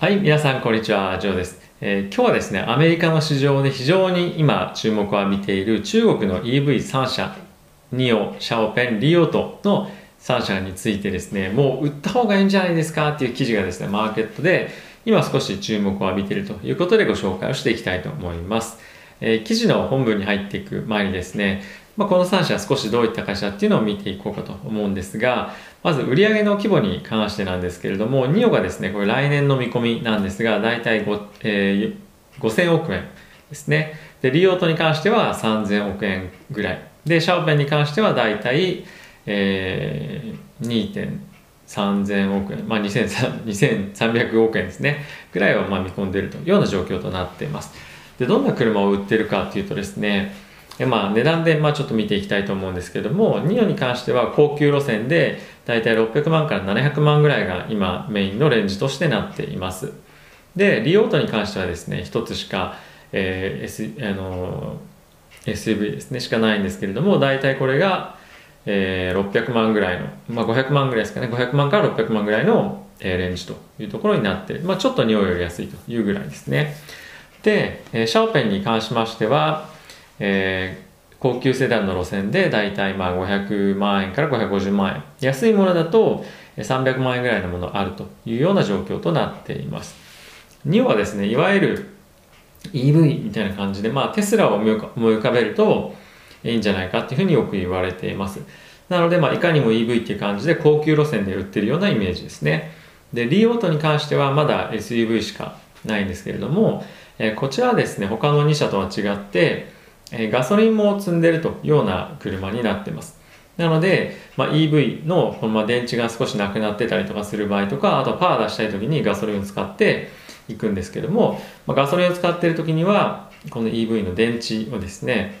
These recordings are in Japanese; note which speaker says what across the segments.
Speaker 1: はい、皆さんこんにちは、ジョーです。えー今日はですね、アメリカの市場で非常に今注目を浴びている中国の EV3 社、ニオ、シャオペン、リオトの3社についてですね、もう売った方がいいんじゃないですかっていう記事がですね、マーケットで今少し注目を浴びているということでご紹介をしていきたいと思います。えー記事の本文に入っていく前にですね、まあ、この3社少しどういった会社っていうのを見ていこうかと思うんですが、まず売上の規模に関してなんですけれども、ニオがですね、これ来年の見込みなんですが、だいたい5000億円ですね。で、リオートに関しては3000億円ぐらい。で、シャオペンに関してはだいたい、えー、2.3000億円、まあ2300 2300億円ですね、ぐらいをまあ見込んでいるというような状況となっています。で、どんな車を売ってるかっていうとですね、でまあ、値段でまあちょっと見ていきたいと思うんですけども、ニオに関しては高級路線でだいたい600万から700万ぐらいが今メインのレンジとしてなっています。で、リオートに関してはですね、一つしか、えー S あの SUV ですね、しかないんですけれども、だいたいこれが、えー600万ぐらいの、まあ500万ぐらいですかね、500万から600万ぐらいの、えレンジというところになって、まあちょっとニオより安いというぐらいですね。で、えーシャオペンに関しましては、えー高級セダンの路線でだいたいまあ500万円から550万円。安いものだと300万円ぐらいのものあるというような状況となっています。ニオはですねいわゆる EV みたいな感じで、まあ、テスラを思い浮か思い浮かべるといいんじゃないかっていうふうによく言われています。なので、まあ、いかにも EV っていう感じで高級路線で売ってるようなイメージですね。でリオートに関してはまだ SUV しかないんですけれども、えーこちらはですね他の2社とは違ってえガソリンも積んでるというような車になってます。なので、まあ、EV のこのま電池が少しなくなってたりとかする場合とか、あとパワー出したい時にガソリンを使っていくんですけども、まあ、ガソリンを使っている時には、この EV の電池をですね、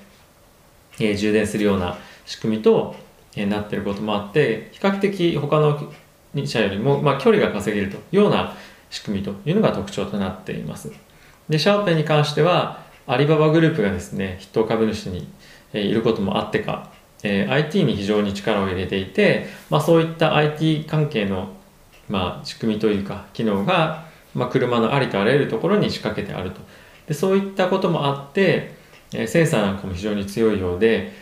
Speaker 1: えー充電するような仕組みと、えーなっていることもあって、比較的他の2社よりも、まあ、距離が稼げるというような仕組みというのが特徴となっています。で、シャオペンに関しては、アリババグループがですね、筆頭株主に、いることもあってか、えー IT に非常に力を入れていて、まあ、そういった IT 関係の、まあ、仕組みというか、機能が、まあ、車のありとあらゆるところに仕掛けてあると。でそういったこともあって、えーセンサーなんかも非常に強いようで、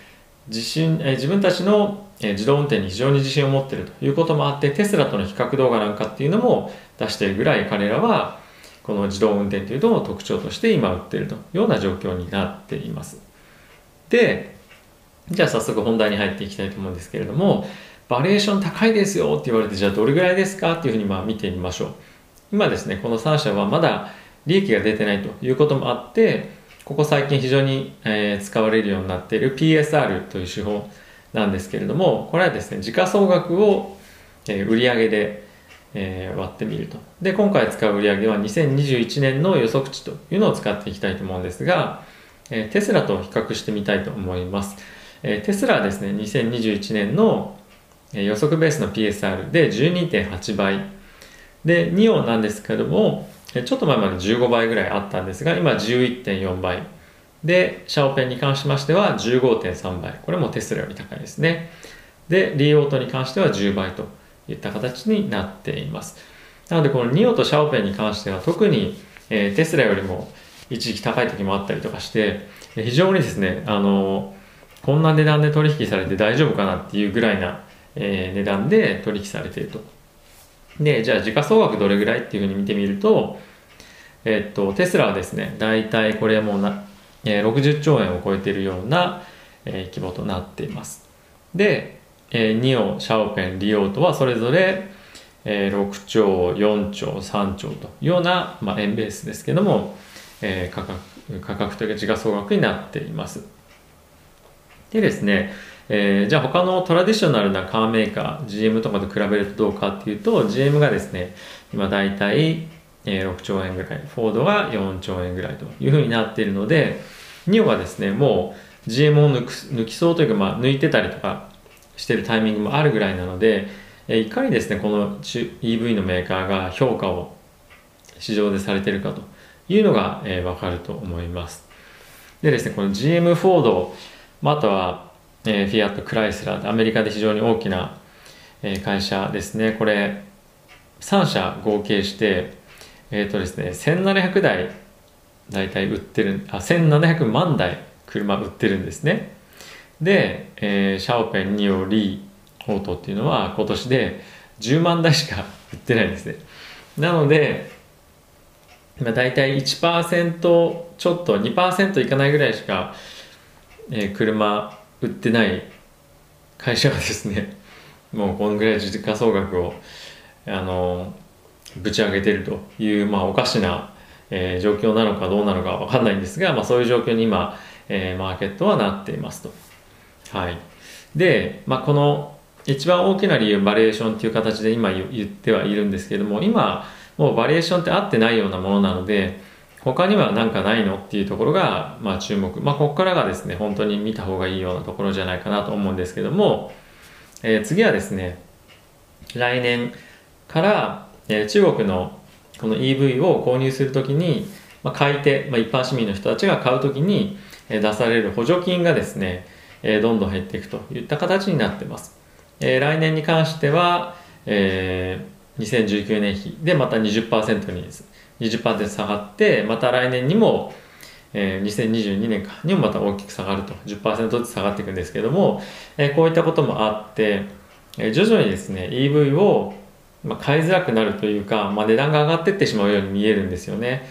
Speaker 1: 自信えー自分たちの、え自動運転に非常に自信を持っているということもあって、テスラとの比較動画なんかっていうのも出しているぐらい彼らは、この自動運転というのを特徴として今売っているというような状況になっています。で、じゃあ早速本題に入っていきたいと思うんですけれども、バリエーション高いですよって言われて、じゃあどれぐらいですかっていうふうにまあ見てみましょう。今ですね、この3社はまだ利益が出てないということもあって、ここ最近非常に、えー使われるようになっている PSR という手法なんですけれども、これはですね、時価総額を、えー売上で、えー割ってみると。で、今回使う売上は2021年の予測値というのを使っていきたいと思うんですが、えーテスラと比較してみたいと思います。えーテスラはですね、2021年の予測ベースの PSR で12.8倍。で、ニオなんですけども、ちょっと前まで15倍ぐらいあったんですが、今11.4倍。で、シャオペンに関しましては15.3倍。これもテスラより高いですね。で、リーオートに関しては10倍といった形になっています。なので、このニオとシャオペンに関しては特に、えーテスラよりも一時期高い時もあったりとかして、非常にですね、あのこんな値段で取引されて大丈夫かなっていうぐらいな、えー値段で取引されていると。で、じゃあ時価総額どれぐらいっていうふうに見てみると、えっと、テスラはですね、大体これもうな、えー60兆円を超えているような、えー規模となっています。で、えーニオ、シャオペン、リオートはそれぞれ、えー6兆、4兆、3兆というような、まあ、円ベースですけども、えー価格、価格というか時価総額になっています。でですね、えーじゃあ他のトラディショナルなカーメーカー、GM とかと比べるとどうかっていうと、GM がですね、今大体、えー6兆円ぐらい、フォードが4兆円ぐらいというふうになっているので、ニオはですね、もう GM を抜く抜きそうというか、まあ、抜いてたりとかしてるタイミングもあるぐらいなので、えーいかにですね、この EV のメーカーが評価を市場でされてるかというのが、えーわかると思います。でですね、この GM フォード、まあ、あとは、えーフィアット、クライスラー、アメリカで非常に大きな、えー会社ですね。これ、3社合計して、えっ、ー、とですね1700台大体売ってるあ1700万台車売ってるんですねで、えー、シャオペンニオリーオートっていうのは今年で10万台しか売ってないんですねなので、まあ、大体1%ちょっと2%いかないぐらいしか、えー、車売ってない会社がですねもうこのぐらい時価総額をあのぶち上げてるという、まあ、おかしな、えー、状況なのかどうなのかわかんないんですが、まあ、そういう状況に今、えー、マーケットはなっていますと。はい、で、まあ、この一番大きな理由バリエーションっていう形で今言ってはいるんですけれども今もうバリエーションって合ってないようなものなので他には何かないのっていうところが、まあ、注目、まあ、ここからがですね本当に見た方がいいようなところじゃないかなと思うんですけども、えー、次はですね来年から、えー、中国のこの EV を購入するときに、まあ、買い手、まあ、一般市民の人たちが買うときに、出される補助金がですね、えー、どんどん減っていくといった形になってます、えー、来年に関しては、えー、2019年比でまた20%に20%下がってまた来年にも、えー、2022年かにもまた大きく下がると10%ずつ下がっていくんですけども、えー、こういったこともあって、えー、徐々にですね EV を、ま、買いづらくなるというか、まあ、値段が上がっていってしまうように見えるんですよね。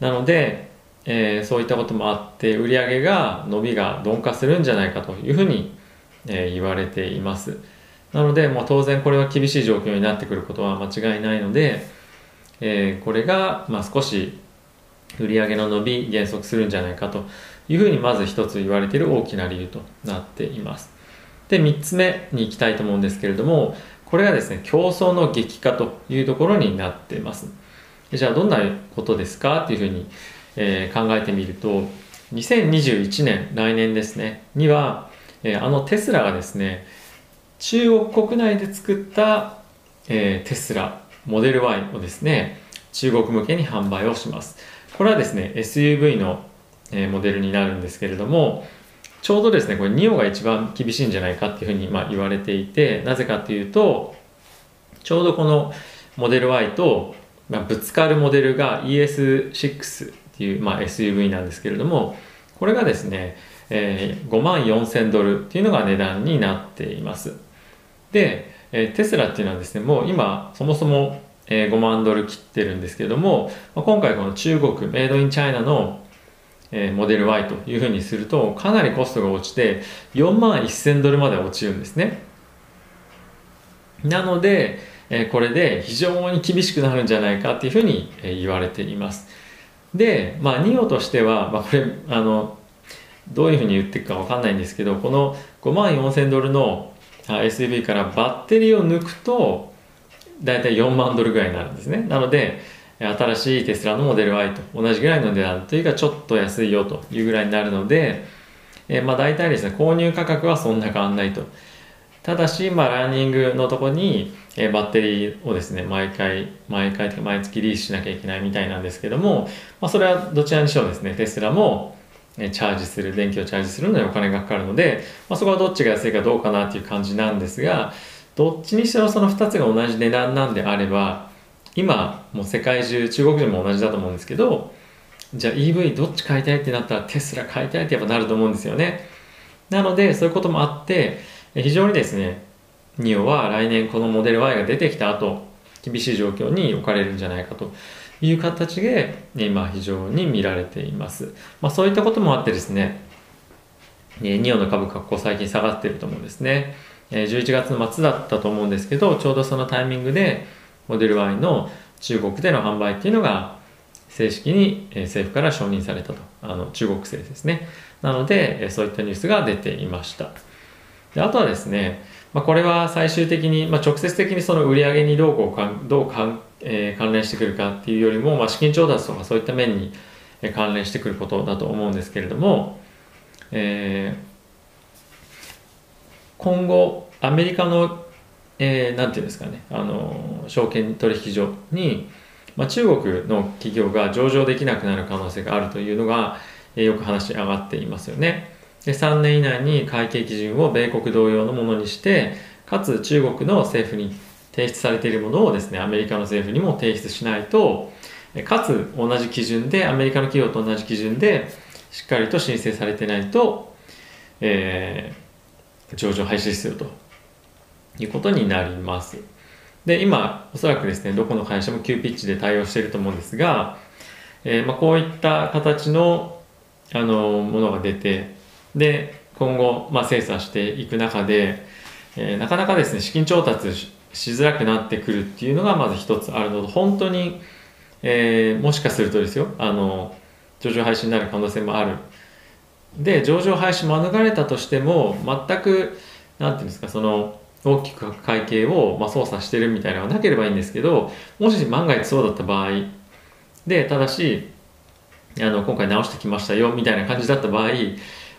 Speaker 1: なので、えー、そういったこともあって売上が伸びが鈍化するんじゃないかというふうに、えー、言われていますなので、まあ、当然これは厳しい状況になってくることは間違いないので、えー、これが、まあ、少し売り上げの伸び減速するんじゃないかというふうにまず一つ言われている大きな理由となっています。で、3つ目に行きたいと思うんですけれども、これがですね、競争の激化というところになっています。じゃあどんなことですか？っていうふうに、えー、考えてみると、2021年、来年ですね、には、えー、あのテスラがですね、中国国内で作った、えー、テスラモデル Y をですね、中国向けに販売をします。これはですね、SUV の、えモデルになるんですけれども、ちょうどですね、これ NIO が一番厳しいんじゃないかっていうふうにまあ言われていて、なぜかっていうと、ちょうどこのモデル Y と、まあ、ぶつかるモデルが ES6 っていう、まあ、SUV なんですけれども、これがですね、えー、5万4000ドルっていうのが値段になっています。で、えー、テスラっていうのはですね、もう今、そもそも、えー、5万ドル切ってるんですけども、まあ、今回この中国、メイドインチャイナの、えー、モデル Y というふうにすると、かなりコストが落ちて、4万1000ドルまで落ちるんですね。なので、えー、これで非常に厳しくなるんじゃないかっていうふうに、えー、言われています。で、まあ、ニオとしては、まあ、これ、あの、どういうふうに言っていくかわかんないんですけど、この5万4000ドルの SUV からバッテリーを抜くと大体4万ドルぐらいになるんですね。なので新しいテスラのモデル Y と同じぐらいの値段というかちょっと安いよというぐらいになるので、えー、まあ大体ですね購入価格はそんな変わんないと。ただし、まあ、ランニングのとこに、えー、バッテリーをですね毎回毎回とか毎月リースしなきゃいけないみたいなんですけども、まあ、それはどちらにしろですねテスラもチャージする電気をチャージするのにお金がかかるので、まあ、そこはどっちが安いかどうかなっていう感じなんですがどっちにしてもその2つが同じ値段なんであれば今もう世界中中国人も同じだと思うんですけどじゃあ EV どっち買いたいってなったらテスラ買いたいってやっぱなると思うんですよね。なのでそういうこともあって非常にですね NIO は来年このモデル Y が出てきた後厳しい状況に置かれるんじゃないかという形で今非常に見られています。まあ、そういったこともあってですね、ニオの株価ここ最近下がっていると思うんですね。11月の末だったと思うんですけど、ちょうどそのタイミングでモデル Y の中国での販売っていうのが正式に政府から承認されたと。あの中国政ですね。なので、そういったニュースが出ていました。であとはですね、まあ、これは最終的に、まあ、直接的にその売り上げにどうこうかどうかんえー、関連してくるかっていうよりも、まあ、資金調達とかそういった面に関連してくることだと思うんですけれども、えー、今後アメリカの、えー、なんていうんですかねあの証券取引所に、まあ、中国の企業が上場できなくなる可能性があるというのが、えー、よく話上がっていますよね。で3年以内に会計基準を米国同様のものにしてかつ中国の政府に提出されているものをですねアメリカの政府にも提出しないと、かつ同じ基準でアメリカの企業と同じ基準でしっかりと申請されてないと、えー、上場廃止ですよということになります。で今おそらくですねどこの会社も急ピッチで対応していると思うんですが、えー、まあ、こういった形のあのものが出てで今後、まあ、精査していく中で、えー、なかなかですね資金調達しづらくなってくるっていうのがまず一つあるのと本当にえー、もしかするとですよあの上場廃止になる可能性もある。で上場廃止免れたとしても全く何ていうんですかその大きく会計を、まあ、操作してるみたいなのがなければいいんですけどもし万が一そうだった場合でただしあの今回直してきましたよみたいな感じだった場合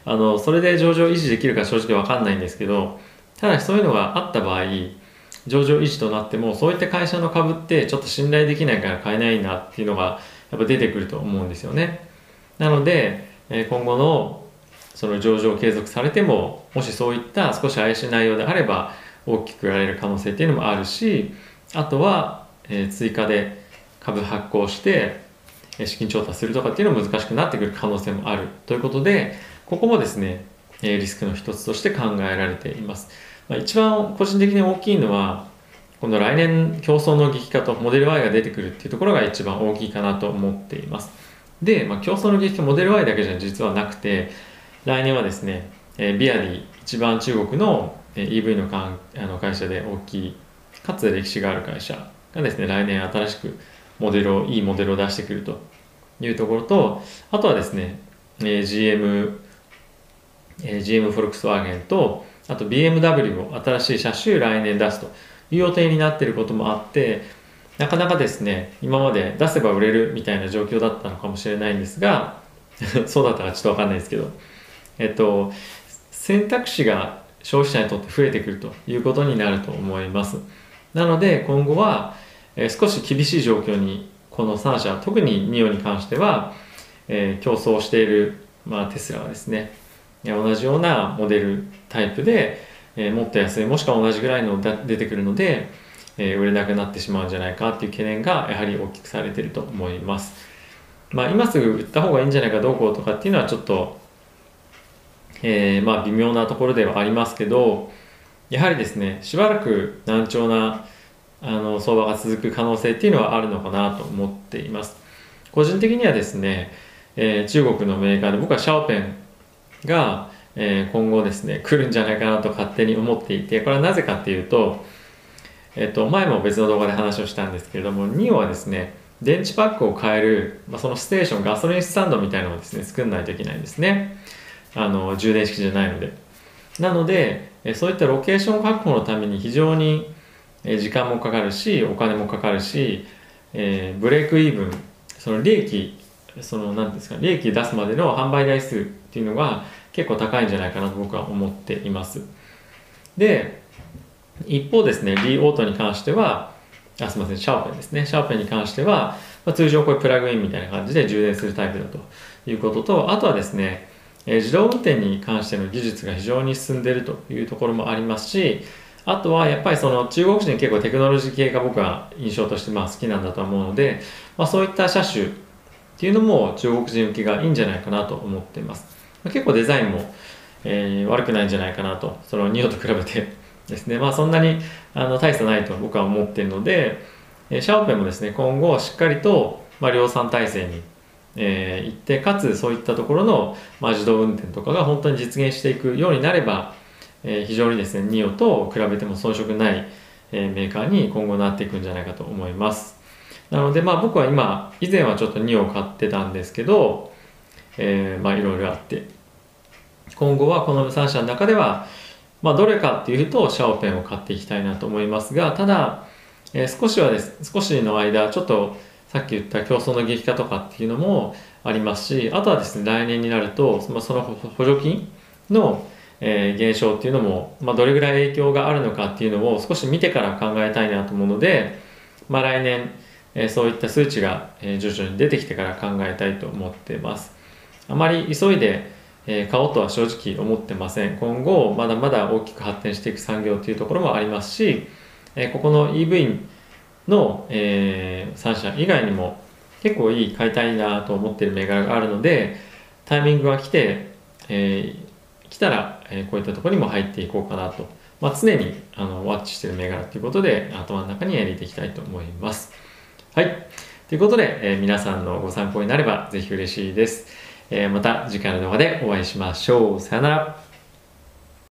Speaker 1: あのそれで上場維持できるか正直わかんないんですけどただしそういうのがあった場合上場維持となってもそういった会社の株ってちょっと信頼できないから買えないなっていうのがやっぱ出てくると思うんですよね。なので今後のその上場継続されてももしそういった少し怪しい内容であれば大きく売られる可能性っていうのもあるしあとは、え追加で株発行して資金調達するとかっていうのも難しくなってくる可能性もある。ということでここもですねリスクの一つとして考えられています。まあ、一番個人的に大きいのはこの来年競争の激化とモデル Y が出てくるっていうところが一番大きいかなと思っていますで、まあ、競争の激化モデル Y だけじゃ実はなくて来年はですね、えー、ビアディ一番中国の EV のかんあの会社で大きいかつ歴史がある会社がですね来年新しくモデルをいいモデルを出してくるというところとあとはですね、えー、GM、えー、GM フォルクスワーゲンとあと BMW を新しい車種来年出すという予定になっていることもあってなかなかですね今まで出せば売れるみたいな状況だったのかもしれないんですが そうだったかちょっと分かんないですけどえっと選択肢が消費者にとって増えてくるということになると思います。なので今後は、え少し厳しい状況にこの3社特に NIO に関しては、えー、競争している、まあ、テスラはですね同じようなモデルタイプで、えー、もっと安いもしくは同じぐらいの出てくるので、えー、売れなくなってしまうんじゃないかっていう懸念がやはり大きくされてると思います。まあ、今すぐ売った方がいいんじゃないかどうこうとかっていうのはちょっと、えー、まあ微妙なところではありますけどやはりですねしばらく難聴なあの相場が続く可能性っていうのはあるのかなと思っています個人的にはですね、えー、中国のメーカーで僕はシャオペンが、えー、今後ですね来るんじゃないかなと勝手に思っていてこれはなぜかっていうと、えっと、前も別の動画で話をしたんですけれども NIO はですね電池パックを変える、まあ、そのステーションガソリンスタンドみたいなのをですね作んないといけないんですね。あの充電式じゃないので。なのでえそういったロケーション確保のために非常に時間もかかるしお金もかかるし、えー、ブレイクイーブンその利益その何ですか利益出すまでの販売台数っていうのが結構高いんじゃないかなと僕は思っています。で一方ですねリーオートに関してはあすみませんシャーペンですね。シャーペンに関しては、まあ、通常これプラグインみたいな感じで充電するタイプだということとあとはですね、えー、自動運転に関しての技術が非常に進んでいるというところもありますしあとはやっぱりその中国人結構テクノロジー系が僕は印象としてまあ好きなんだと思うので、まあ、そういった車種っていうのも中国人受けがいいんじゃないかなと思っています。結構デザインも、えー、悪くないんじゃないかなと、そのニオと比べてですね、まあそんなにあの大差ないと僕は思っているのでえ、シャオペンもですね、今後しっかりと、まあ、量産体制に、えー、行って、かつそういったところの、まあ、自動運転とかが本当に実現していくようになれば、えー、非常にですね、ニオと比べても遜色ない、えー、メーカーに今後なっていくんじゃないかと思います。なのでまあ僕は今以前はちょっと2を買ってたんですけど、えー、まあいろいろあって。今後はこの3社の中ではまあどれかっていうとシャオペンを買っていきたいなと思いますがただ、えー、少しはです少しの間ちょっとさっき言った競争の激化とかっていうのもありますしあとはですね来年になるとそのその補助金の、えー、減少っていうのも、まあ、どれぐらい影響があるのかっていうのを少し見てから考えたいなと思うので、まあ、来年えそういった数値が、え徐々に出てきてから考えたいと思っています。あまり急いで、え買おうとは正直思ってません。今後まだまだ大きく発展していく産業というところもありますし、えここの EV の、え3社以外にも、結構いい買いたいなと思ってる銘柄があるのでタイミングが来て、えー、来たら、え、こういったところにも入っていこうかなと、まあ、常にあのワッチしてる銘柄ということで頭の中に入れていきたいと思います。はい。ということで、えー、皆さんのご参考になればぜひ嬉しいです、えー、また次回の動画でお会いしましょう。さよなら。